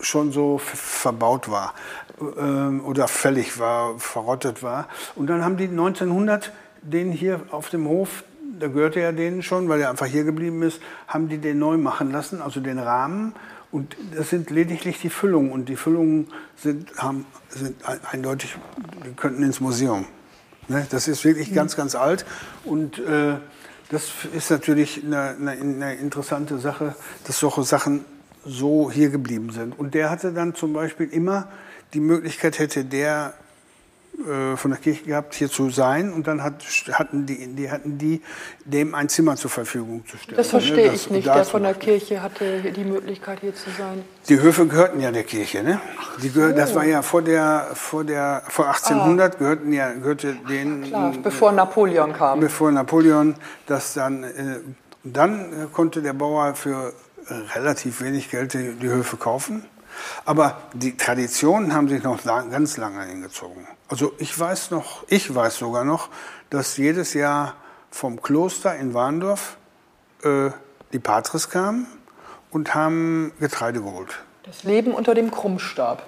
schon so verbaut war ähm, oder fällig war, verrottet war. Und dann haben die 1900 den hier auf dem Hof, da gehörte er denen schon, weil er einfach hier geblieben ist, haben die den neu machen lassen, also den Rahmen. Und das sind lediglich die Füllungen. Und die Füllungen sind, haben, sind eindeutig, die könnten ins Museum. Ne? Das ist wirklich mhm. ganz, ganz alt. Und äh, das ist natürlich eine, eine, eine, interessante Sache, dass solche Sachen so hier geblieben sind. Und der hatte dann zum Beispiel immer die Möglichkeit, hätte der von der Kirche gehabt, hier zu sein. Und dann hat, hatten, die, die, hatten die dem ein Zimmer zur Verfügung zu stellen. Das verstehe das, ich nicht. Der von der Kirche hatte die Möglichkeit, hier zu sein. Die Höfe gehörten ja der Kirche. Ne? Die gehör, so. Das war ja vor, der, vor, der, vor 1800, ah. gehörten ja, gehörte den. Klar, bevor Napoleon kam. Bevor Napoleon das dann. Äh, dann konnte der Bauer für relativ wenig Geld die, die Höfe kaufen. Aber die Traditionen haben sich noch lang, ganz lange hingezogen. Also ich weiß noch, ich weiß sogar noch, dass jedes Jahr vom Kloster in Warndorf äh, die Patres kamen und haben Getreide geholt. Das Leben unter dem Krummstab.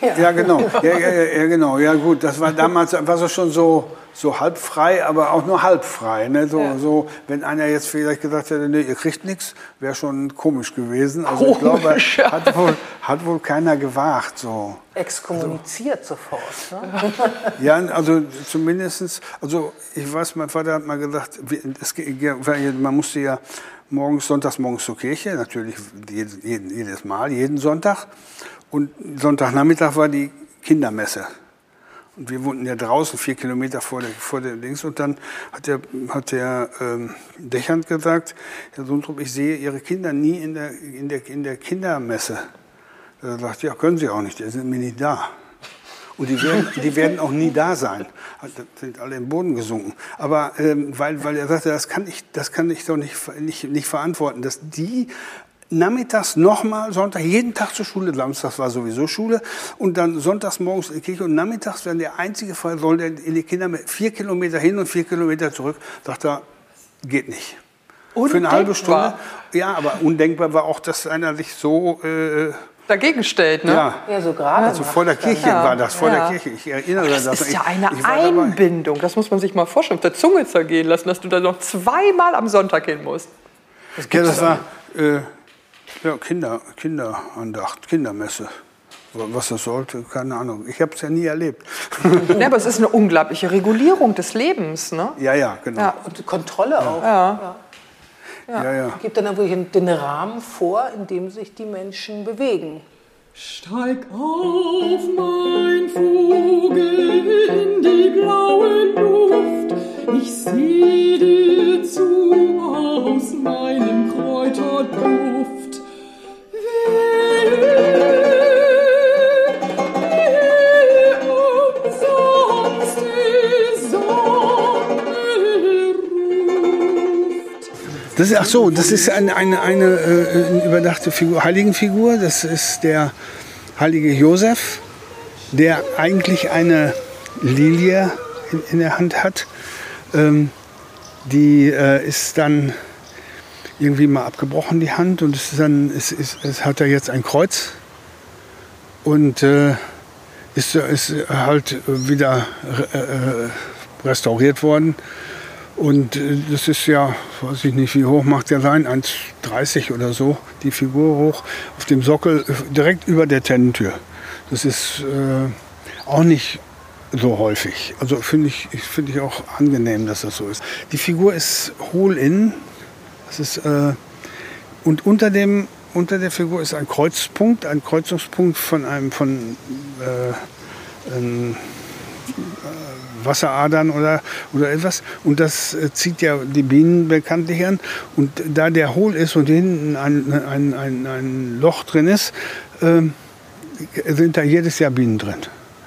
Ja, ja genau. Ja, ja, ja, genau. Ja gut, das war damals war so schon so so halb frei, aber auch nur halb frei. Ne? So, ja. so, wenn einer jetzt vielleicht gesagt hätte, nee, ihr kriegt nichts, wäre schon komisch gewesen. Also komisch, ich glaube, hat wohl, hat wohl keiner gewagt. So. Exkommuniziert also, sofort. Ne? ja, also zumindest, also ich weiß, mein Vater hat mal gesagt, es, man musste ja morgens, sonntags morgens zur Kirche, natürlich jedes Mal, jeden Sonntag. Und Sonntagnachmittag war die Kindermesse. Und wir wohnten ja draußen, vier Kilometer vor der, vor der Links. Und dann hat der, hat der ähm, Dächernd gesagt, Herr Sundrup, ich sehe Ihre Kinder nie in der, in der, in der Kindermesse. Er sagt, ja, können Sie auch nicht, die sind mir nicht da. Und die werden, die werden auch nie da sein. Sind alle im Boden gesunken. Aber ähm, weil, weil er sagte, das kann ich, das kann ich doch nicht, nicht, nicht verantworten, dass die nachmittags nochmal, Sonntag, jeden Tag zur Schule, samstags war sowieso Schule und dann sonntags morgens in die Kirche und nachmittags, wenn der einzige Fall soll der in die Kinder mit vier Kilometer hin und vier Kilometer zurück, sagt er, geht nicht. Undenkbar. Für eine halbe Stunde. Ja, aber undenkbar war auch, dass einer sich so äh, dagegen stellt. Ne? Ja. ja, so gerade. Also vor der Kirche ja. war das, vor ja. der Kirche. Ich erinnere das. Das ist ja eine Einbindung. Das muss man sich mal vorstellen, auf der Zunge zergehen lassen, dass du da noch zweimal am Sonntag hin musst. Das, ja, das war äh, ja, Kinder, Kinderandacht, Kindermesse. Was das sollte, keine Ahnung. Ich habe es ja nie erlebt. ja, aber es ist eine unglaubliche Regulierung des Lebens, ne? Ja, ja, genau. Ja, und Kontrolle auch. Ja. Ja. Ja, ja. Gibt dann wirklich den Rahmen vor, in dem sich die Menschen bewegen. Steig auf, mein Vogel, in die blaue Luft. Ich seh dir zu aus meinem Kräuterduft. Das ist, ach so, das ist eine, eine, eine, äh, überdachte Figur, Heiligenfigur. Das ist der heilige Josef, der eigentlich eine Lilie in, in der Hand hat. Ähm, die äh, ist dann irgendwie mal abgebrochen, die Hand. Und es, ist dann, es, ist, es hat er jetzt ein Kreuz. Und äh, ist, ist halt wieder äh, restauriert worden. Und äh, das ist ja, weiß ich nicht, wie hoch macht der sein, 1,30 oder so, die Figur hoch, auf dem Sockel äh, direkt über der Tennentür. Das ist äh, auch nicht so häufig. Also finde ich, find ich auch angenehm, dass das so ist. Die Figur ist hohl innen, das ist, äh, und unter, dem, unter der Figur ist ein Kreuzpunkt, ein Kreuzungspunkt von einem von äh, ähm, äh, Wasseradern oder, oder etwas. Und das äh, zieht ja die Bienen bekanntlich an. Und da der hohl ist und hinten ein, ein, ein, ein Loch drin ist, äh, sind da jedes Jahr Bienen drin.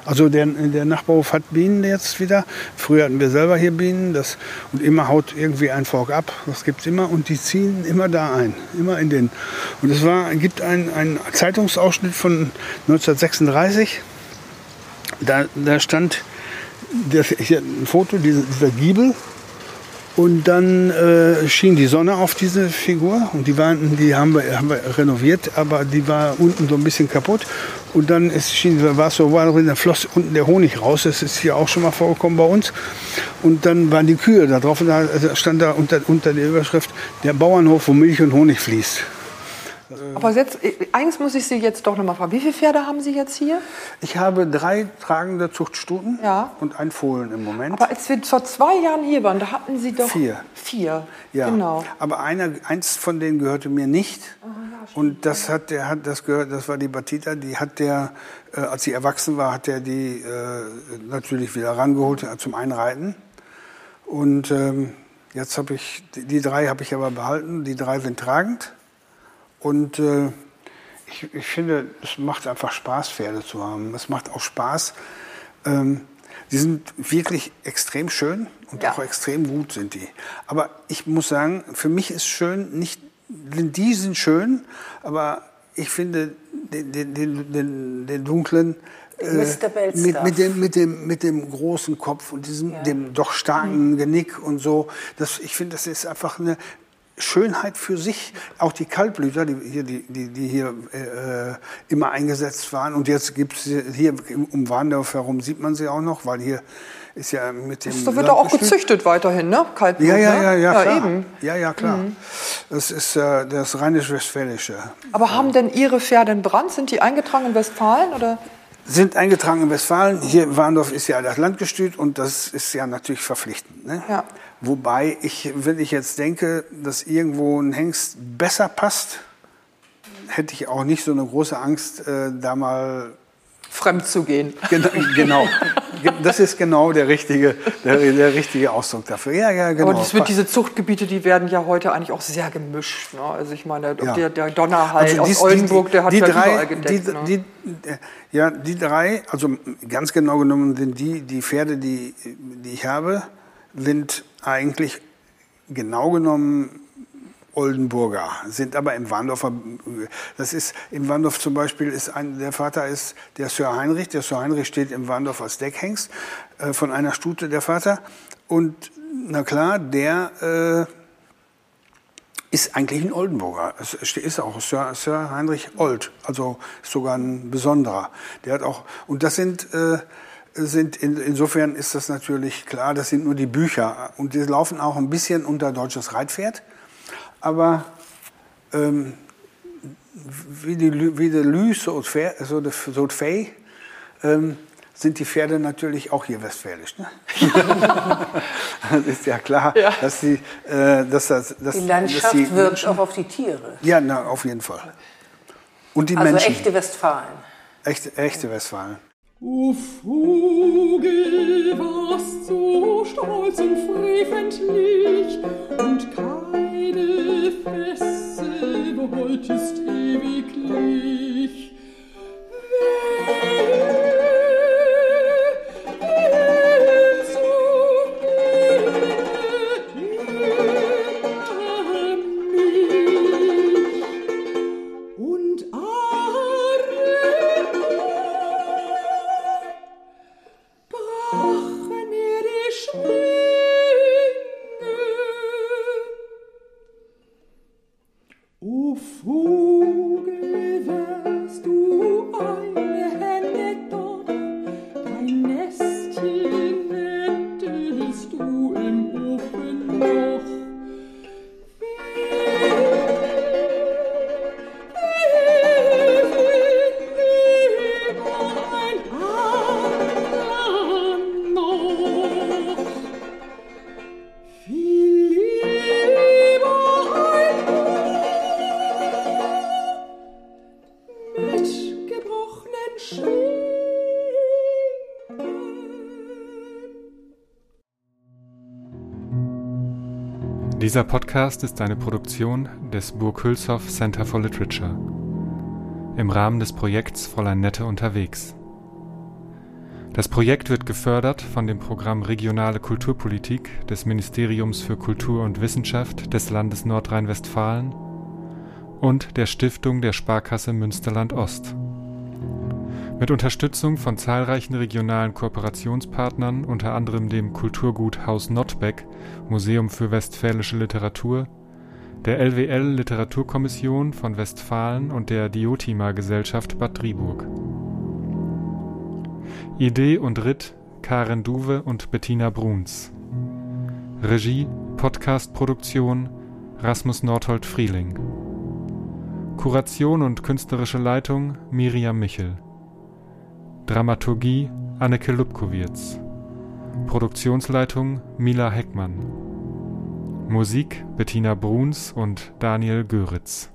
Also der, der Nachbarhof hat Bienen jetzt wieder. Früher hatten wir selber hier Bienen. Das, und immer haut irgendwie ein Volk ab. Das gibt es immer. Und die ziehen immer da ein. Immer in den. Und es war, gibt einen Zeitungsausschnitt von 1936. Da, da stand das, hier ein Foto dieser, dieser Giebel und dann äh, schien die Sonne auf diese Figur und die, waren, die haben, wir, haben wir renoviert, aber die war unten so ein bisschen kaputt. Und dann ist, schien, so, war drin, da floss unten der Honig raus. Das ist hier auch schon mal vorgekommen bei uns. Und dann waren die Kühe da drauf und da stand da unter, unter der Überschrift der Bauernhof, wo Milch und Honig fließt. Aber jetzt, äh, eigentlich muss ich Sie jetzt doch nochmal fragen, wie viele Pferde haben Sie jetzt hier? Ich habe drei tragende Zuchtstuten Ja. und ein Fohlen im Moment. Aber als wir vor zwei Jahren hier waren, da hatten Sie doch Vier. Vier, Ja, genau. aber einer, eins von denen gehörte mir nicht. und das hat der hat das gehört, das war die Batita, die hat der, äh, als sie erwachsen war, hat er die äh, natürlich wieder rangeholt äh, zum Einreiten. Und ähm, jetzt habe ich die drei habe ich aber behalten. Die drei sind tragend. Und äh, ich, ich finde, es macht einfach Spaß, Pferde zu haben. Es macht auch Spaß. Ähm, die sind wirklich extrem schön und Ja. auch extrem gut sind die. Aber ich muss sagen, für mich ist schön, nicht, die sind schön, aber ich finde den, den, den, den, dunklen äh, mit, mit, dem, mit, dem, mit dem großen Kopf und diesem dem doch Mhm. starken Genick und so. Das, ich finde, das ist einfach eine Schönheit für sich. Auch die Kaltblüter, die hier, die, die, die hier äh, immer eingesetzt waren. Und jetzt gibt es hier um Warndorf herum, sieht man sie auch noch, weil hier ist ja mit dem. Da wird er auch Landgestüt- gezüchtet weiterhin, ne? Kaltblut, Ja, ja, ne? ja, ja, klar. eben. Mhm. Ja, ja, klar. Das ist äh, das rheinisch-westfälische. Aber haben denn Ihre Pferde einen Brand? Sind die eingetragen in Westfalen? Oder? Sind eingetragen in Westfalen. Hier Warndorf ist ja das Landgestüt und das ist ja natürlich verpflichtend. Ne? Ja. Wobei ich, wenn ich jetzt denke, dass irgendwo ein Hengst besser passt, hätte ich auch nicht so eine große Angst, äh, da mal Fremd zu gehen. Genau, genau. Das ist genau der richtige, der, der richtige Ausdruck dafür. Ja, ja, genau. Passt. diese Zuchtgebiete, die werden ja heute eigentlich auch sehr gemischt. Ne? Also ich meine, Ja. der, der Donnerhall Also aus dies- Oldenburg, der hat die ja drei, überall gedeckt. Die, ne? die, äh, ja, die drei, also ganz genau genommen sind die, die Pferde, die, die ich habe, sind eigentlich genau genommen Oldenburger, sind aber im Warndorfer, das ist, im Warndorf zum Beispiel ist ein, der Vater ist der Sir Heinrich, der Sir Heinrich steht im Warndorf als Deckhengst, äh, von einer Stute der Vater und na klar, der, äh, ist eigentlich ein Oldenburger. Es ist auch Sir, Sir Heinrich Old, also sogar ein besonderer. Der hat auch und das sind äh, sind in, insofern ist das natürlich klar. Das sind nur die Bücher und die laufen auch ein bisschen unter deutsches Reitpferd, aber ähm, wie die wie der Lü so de Fe- so de- so de Fee, ähm, sind die Pferde natürlich auch hier westfälisch. Ne? das ist ja klar, dass die, äh, dass das, dass, Die Landschaft dass die wirkt Menschen- auch auf die Tiere. Ja, na, auf jeden Fall. Und die Also Menschen. echte Westfalen. echte, echte Westfalen. O Vogel, warst so stolz und freventlich und keine Fessel wolltest ewiglich. Wehe, Dieser Podcast ist eine Produktion des Burg Hülshoff Center for Literature im Rahmen des Projekts Fräulein Nette unterwegs. Das Projekt wird gefördert von dem Programm Regionale Kulturpolitik des Ministeriums für Kultur und Wissenschaft des Landes Nordrhein-Westfalen und der Stiftung der Sparkasse Münsterland Ost. Mit Unterstützung von zahlreichen regionalen Kooperationspartnern, unter anderem dem Kulturgut Haus Nottbeck, Museum für Westfälische Literatur, der LWL Literaturkommission von Westfalen und der Diotima Gesellschaft Bad Driburg. Idee und Ritt Karen Duwe und Bettina Bruns. Regie, Podcastproduktion Rasmus Nordholt Frieling. Kuration und künstlerische Leitung Miriam Michel. Dramaturgie Anneke Lubkowitz. Produktionsleitung Mila Heckmann. Musik Bettina Bruns und Daniel Göritz.